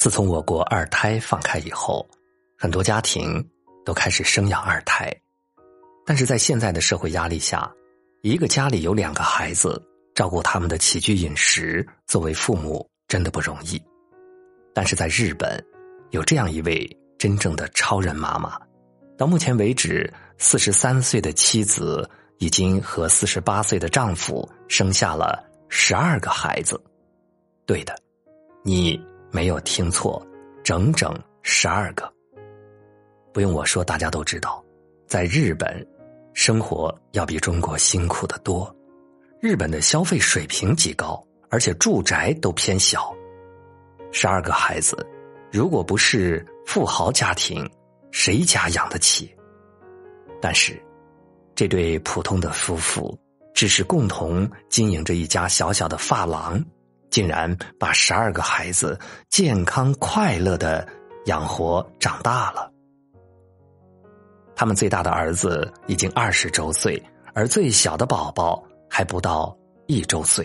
自从我国二胎放开以后，很多家庭都开始生养二胎，但是在现在的社会压力下，一个家里有两个孩子，照顾他们的起居饮食，作为父母真的不容易。但是在日本，有这样一位真正的超人妈妈，到目前为止，四十三岁的妻子已经和四十八岁的丈夫生下了十二个孩子。对的，你。没有听错，整整十二个。不用我说，大家都知道，在日本，生活要比中国辛苦的多。日本的消费水平极高，而且住宅都偏小。十二个孩子，如果不是富豪家庭，谁家养得起？但是，这对普通的夫妇只是共同经营着一家小小的发廊。竟然把十二个孩子健康快乐的养活长大了。他们最大的儿子已经二十周岁，而最小的宝宝还不到一周岁。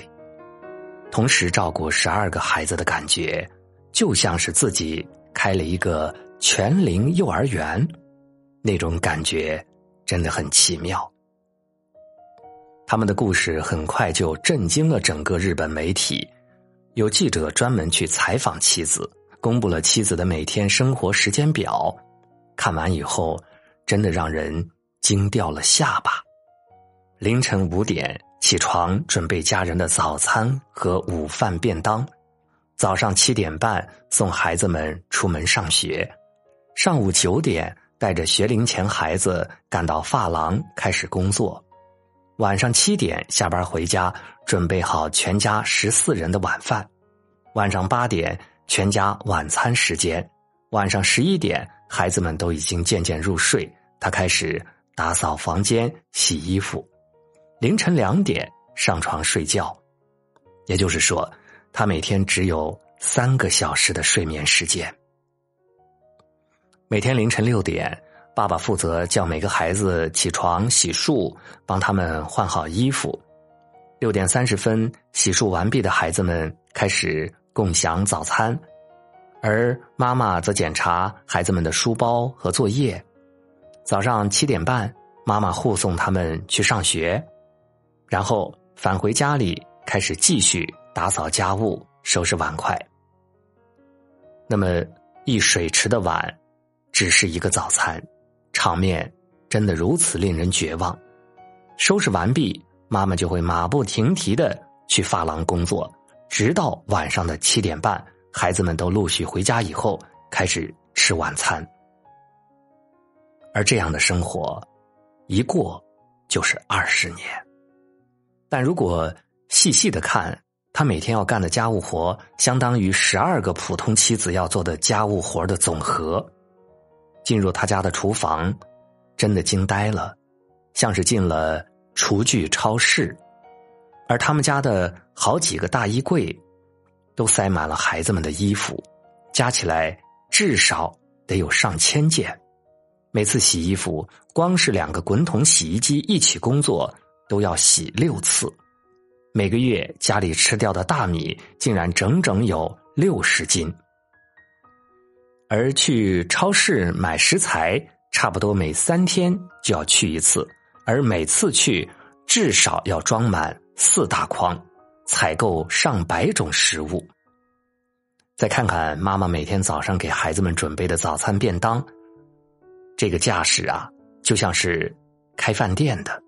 同时照顾十二个孩子的感觉，就像是自己开了一个全龄幼儿园，那种感觉真的很奇妙。他们的故事很快就震惊了整个日本媒体。有记者专门去采访妻子，公布了妻子的每天生活时间表。看完以后，真的让人惊掉了下巴。凌晨五点起床准备家人的早餐和午饭便当，早上七点半送孩子们出门上学，上午九点带着学龄前孩子赶到发廊开始工作。晚上七点下班回家，准备好全家十四人的晚饭。晚上八点，全家晚餐时间。晚上十一点，孩子们都已经渐渐入睡，他开始打扫房间、洗衣服。凌晨两点上床睡觉，也就是说，他每天只有三个小时的睡眠时间。每天凌晨六点。爸爸负责叫每个孩子起床洗漱，帮他们换好衣服。六点三十分，洗漱完毕的孩子们开始共享早餐，而妈妈则检查孩子们的书包和作业。早上七点半，妈妈护送他们去上学，然后返回家里开始继续打扫家务、收拾碗筷。那么，一水池的碗，只是一个早餐。场面真的如此令人绝望。收拾完毕，妈妈就会马不停蹄的去发廊工作，直到晚上的七点半，孩子们都陆续回家以后，开始吃晚餐。而这样的生活，一过就是二十年。但如果细细的看，他每天要干的家务活，相当于十二个普通妻子要做的家务活的总和。进入他家的厨房，真的惊呆了，像是进了厨具超市。而他们家的好几个大衣柜，都塞满了孩子们的衣服，加起来至少得有上千件。每次洗衣服，光是两个滚筒洗衣机一起工作，都要洗六次。每个月家里吃掉的大米，竟然整整有六十斤。而去超市买食材，差不多每三天就要去一次，而每次去至少要装满四大筐，采购上百种食物。再看看妈妈每天早上给孩子们准备的早餐便当，这个架势啊，就像是开饭店的。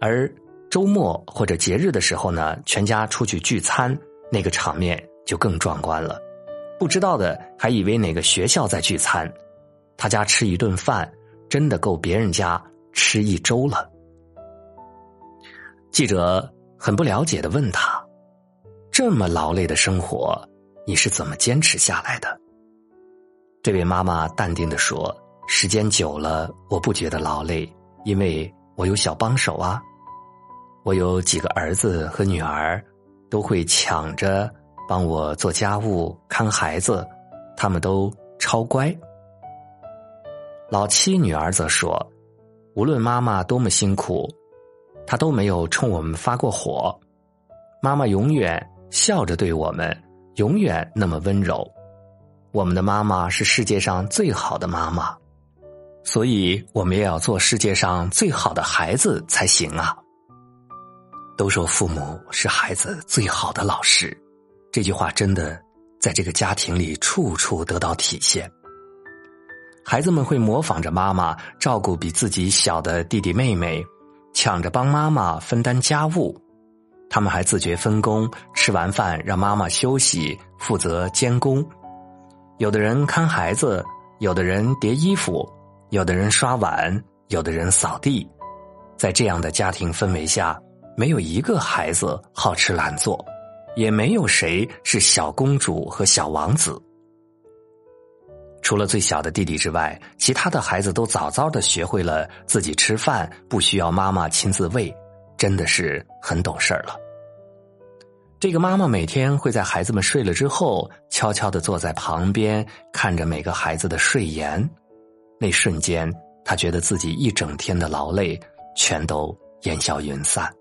而周末或者节日的时候呢，全家出去聚餐，那个场面就更壮观了。不知道的还以为哪个学校在聚餐，他家吃一顿饭真的够别人家吃一周了。记者很不了解的问他：“这么劳累的生活，你是怎么坚持下来的？”这位妈妈淡定的说：“时间久了，我不觉得劳累，因为我有小帮手啊，我有几个儿子和女儿，都会抢着。”帮我做家务、看孩子，他们都超乖。老七女儿则说：“无论妈妈多么辛苦，她都没有冲我们发过火。妈妈永远笑着对我们，永远那么温柔。我们的妈妈是世界上最好的妈妈，所以我们也要做世界上最好的孩子才行啊。都说父母是孩子最好的老师，这句话真的在这个家庭里处处得到体现。孩子们会模仿着妈妈照顾比自己小的弟弟妹妹，抢着帮妈妈分担家务。他们还自觉分工，吃完饭让妈妈休息，负责监工。有的人看孩子，有的人叠衣服，有的人刷碗，有的人扫地。在这样的家庭氛围下，没有一个孩子好吃懒做，也没有谁是小公主和小王子。除了最小的弟弟之外，其他的孩子都早早的学会了自己吃饭，不需要妈妈亲自喂，真的是很懂事儿了。这个妈妈每天会在孩子们睡了之后，悄悄的坐在旁边，看着每个孩子的睡颜。那瞬间，她觉得自己一整天的劳累全都烟消云散。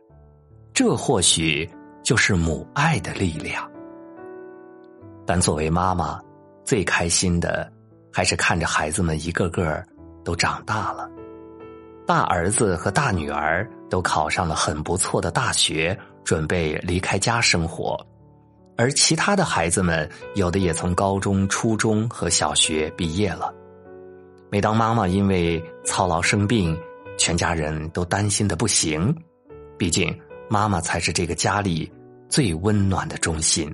这或许就是母爱的力量。但作为妈妈，最开心的。还是看着孩子们一个个都长大了，大儿子和大女儿都考上了很不错的大学，准备离开家生活，而其他的孩子们有的也从高中、初中和小学毕业了。每当妈妈因为操劳生病，全家人都担心的不行，毕竟妈妈才是这个家里最温暖的中心。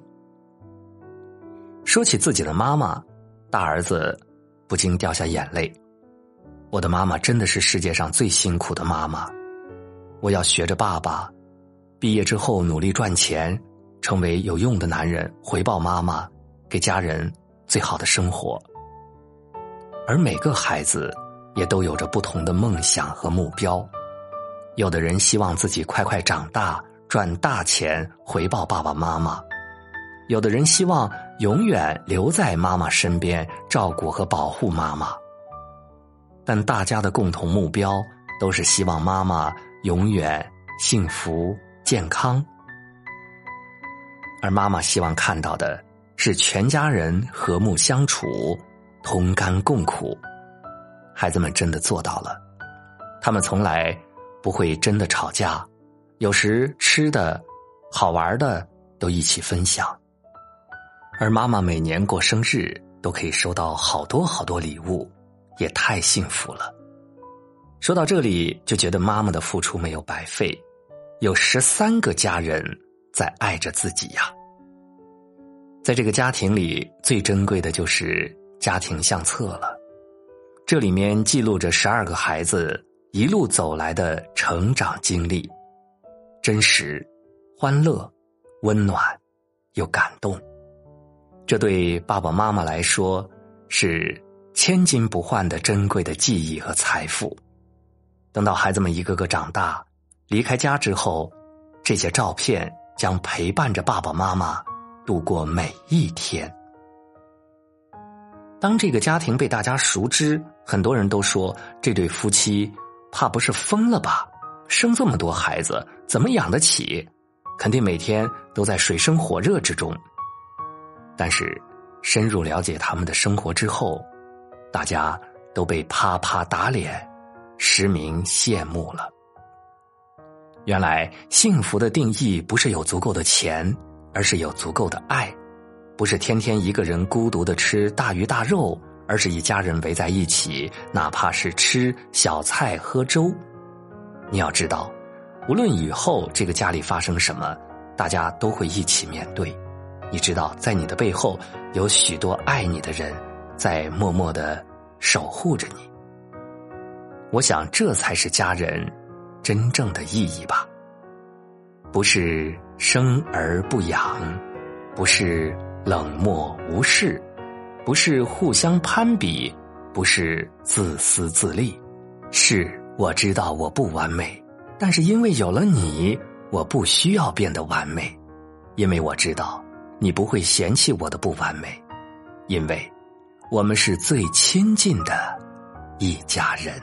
说起自己的妈妈，大儿子。不禁掉下眼泪。我的妈妈真的是世界上最辛苦的妈妈。我要学着爸爸，毕业之后努力赚钱，成为有用的男人，回报妈妈，给家人最好的生活。而每个孩子也都有着不同的梦想和目标。有的人希望自己快快长大，赚大钱，回报爸爸妈妈。有的人希望永远留在妈妈身边，照顾和保护妈妈。但大家的共同目标都是希望妈妈永远幸福健康。而妈妈希望看到的是全家人和睦相处，同甘共苦。孩子们真的做到了，他们从来不会真的吵架，有时吃的好玩的都一起分享。而妈妈每年过生日都可以收到好多好多礼物，也太幸福了。说到这里，就觉得妈妈的付出没有白费，有十三个家人在爱着自己呀。在这个家庭里，最珍贵的就是家庭相册了，这里面记录着十二个孩子一路走来的成长经历，真实、欢乐、温暖又感动。这对爸爸妈妈来说是千金不换的珍贵的记忆和财富。等到孩子们一个个长大，离开家之后，这些照片将陪伴着爸爸妈妈度过每一天。当这个家庭被大家熟知，很多人都说这对夫妻怕不是疯了吧？生这么多孩子，怎么养得起？肯定每天都在水深火热之中。但是，深入了解他们的生活之后，大家都被啪啪打脸，实名羡慕了。原来，幸福的定义不是有足够的钱，而是有足够的爱；不是天天一个人孤独的吃大鱼大肉，而是一家人围在一起，哪怕是吃小菜喝粥。你要知道，无论以后这个家里发生什么，大家都会一起面对。你知道，在你的背后有许多爱你的人，在默默的守护着你。我想，这才是家人真正的意义吧。不是生而不养，不是冷漠无视，不是互相攀比，不是自私自利。是我知道我不完美，但是因为有了你，我不需要变得完美，因为我知道。你不会嫌弃我的不完美，因为我们是最亲近的一家人。